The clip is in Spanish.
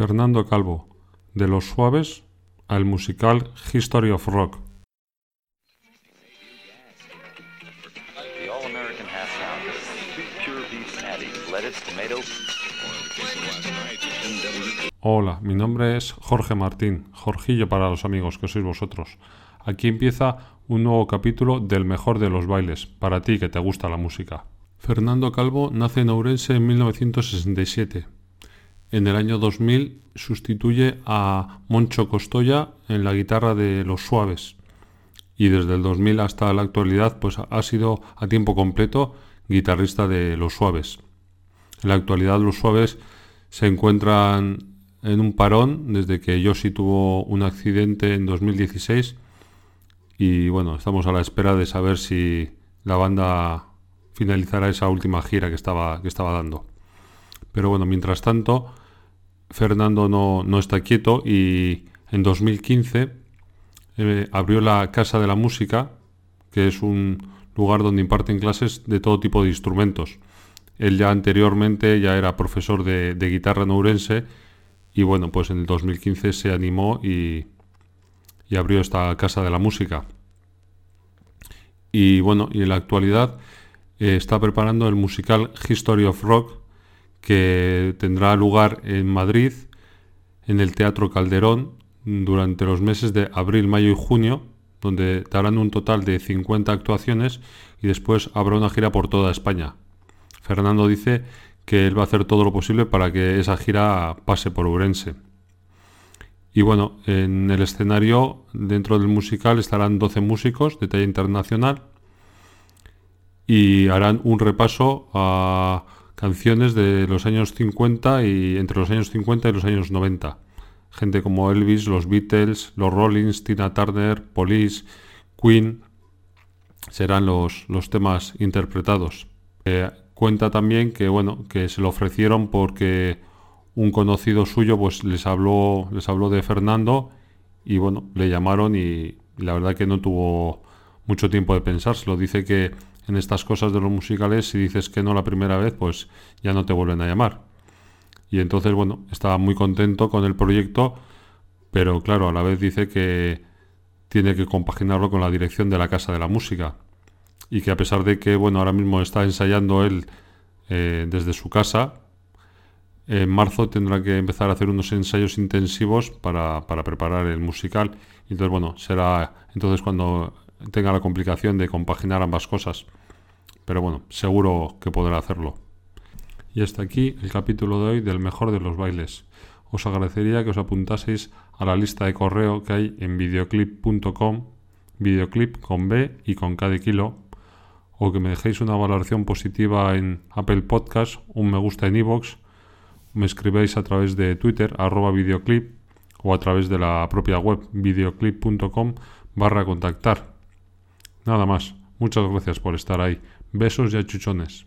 Fernando Calvo, de Los Suaves al musical History of Rock. Hola, mi nombre es Jorge Martín, Jorgillo para los amigos que sois vosotros. Aquí empieza un nuevo capítulo del mejor de los bailes, para ti que te gusta la música. Fernando Calvo nace en Ourense en 1967. En el año 2000 sustituye a Moncho Costoya en la guitarra de Los Suaves. Y desde el 2000 hasta la actualidad pues ha sido a tiempo completo guitarrista de Los Suaves. En la actualidad Los Suaves se encuentran en un parón desde que Yoshi tuvo un accidente en 2016 y bueno, estamos a la espera de saber si la banda finalizará esa última gira que estaba, que estaba dando. Pero bueno, mientras tanto, Fernando no, está quieto y en 2015 eh, abrió la Casa de la Música, que es un lugar donde imparten clases de todo tipo de instrumentos. Él ya anteriormente ya era profesor de, guitarra en Ourense y bueno, pues en el 2015 se animó y, y abrió esta Casa de la Música. Y bueno, y en la actualidad eh, está preparando el musical History of Rock, que tendrá lugar en Madrid, en el Teatro Calderón, durante los meses de abril, mayo y junio, donde darán un total de 50 actuaciones y después habrá una gira por toda España. Fernando dice que él va a hacer todo lo posible para que esa gira pase por Urense. Y bueno, en el escenario, dentro del musical, estarán 12 músicos de talla internacional y harán un repaso a canciones de los años 50 y entre los años 50 y los años 90. Gente como Elvis, los Beatles, los Rollins, Tina Turner, Police, Queen serán los, los temas interpretados. Eh, cuenta también que bueno que se lo ofrecieron porque un conocido suyo pues les habló les habló de Fernando y bueno le llamaron y, la verdad que no tuvo mucho tiempo de pensárselo dice que en estas cosas de los musicales, si dices que no la primera vez, pues ya no te vuelven a llamar. Y entonces, bueno, estaba muy contento con el proyecto, pero claro, a la vez dice que tiene que compaginarlo con la dirección de la Casa de la Música. Y que a pesar de que, bueno, ahora mismo está ensayando él eh, desde su casa, en marzo tendrá que empezar a hacer unos ensayos intensivos para, para preparar el musical. Y entonces, bueno, será entonces cuando tenga la complicación de compaginar ambas cosas. Pero bueno, seguro que podrá hacerlo. Y hasta aquí el capítulo de hoy del mejor de los bailes. Os agradecería que os apuntaseis a la lista de correo que hay en videoclip.com, videoclip con B y con K de kilo, o que me dejéis una valoración positiva en Apple Podcast, un me gusta en iVoox, me escribáis a través de Twitter, arroba videoclip, o a través de la propia web videoclip.com barra contactar. Nada más. Muchas gracias por estar ahí. Besos y achuchones.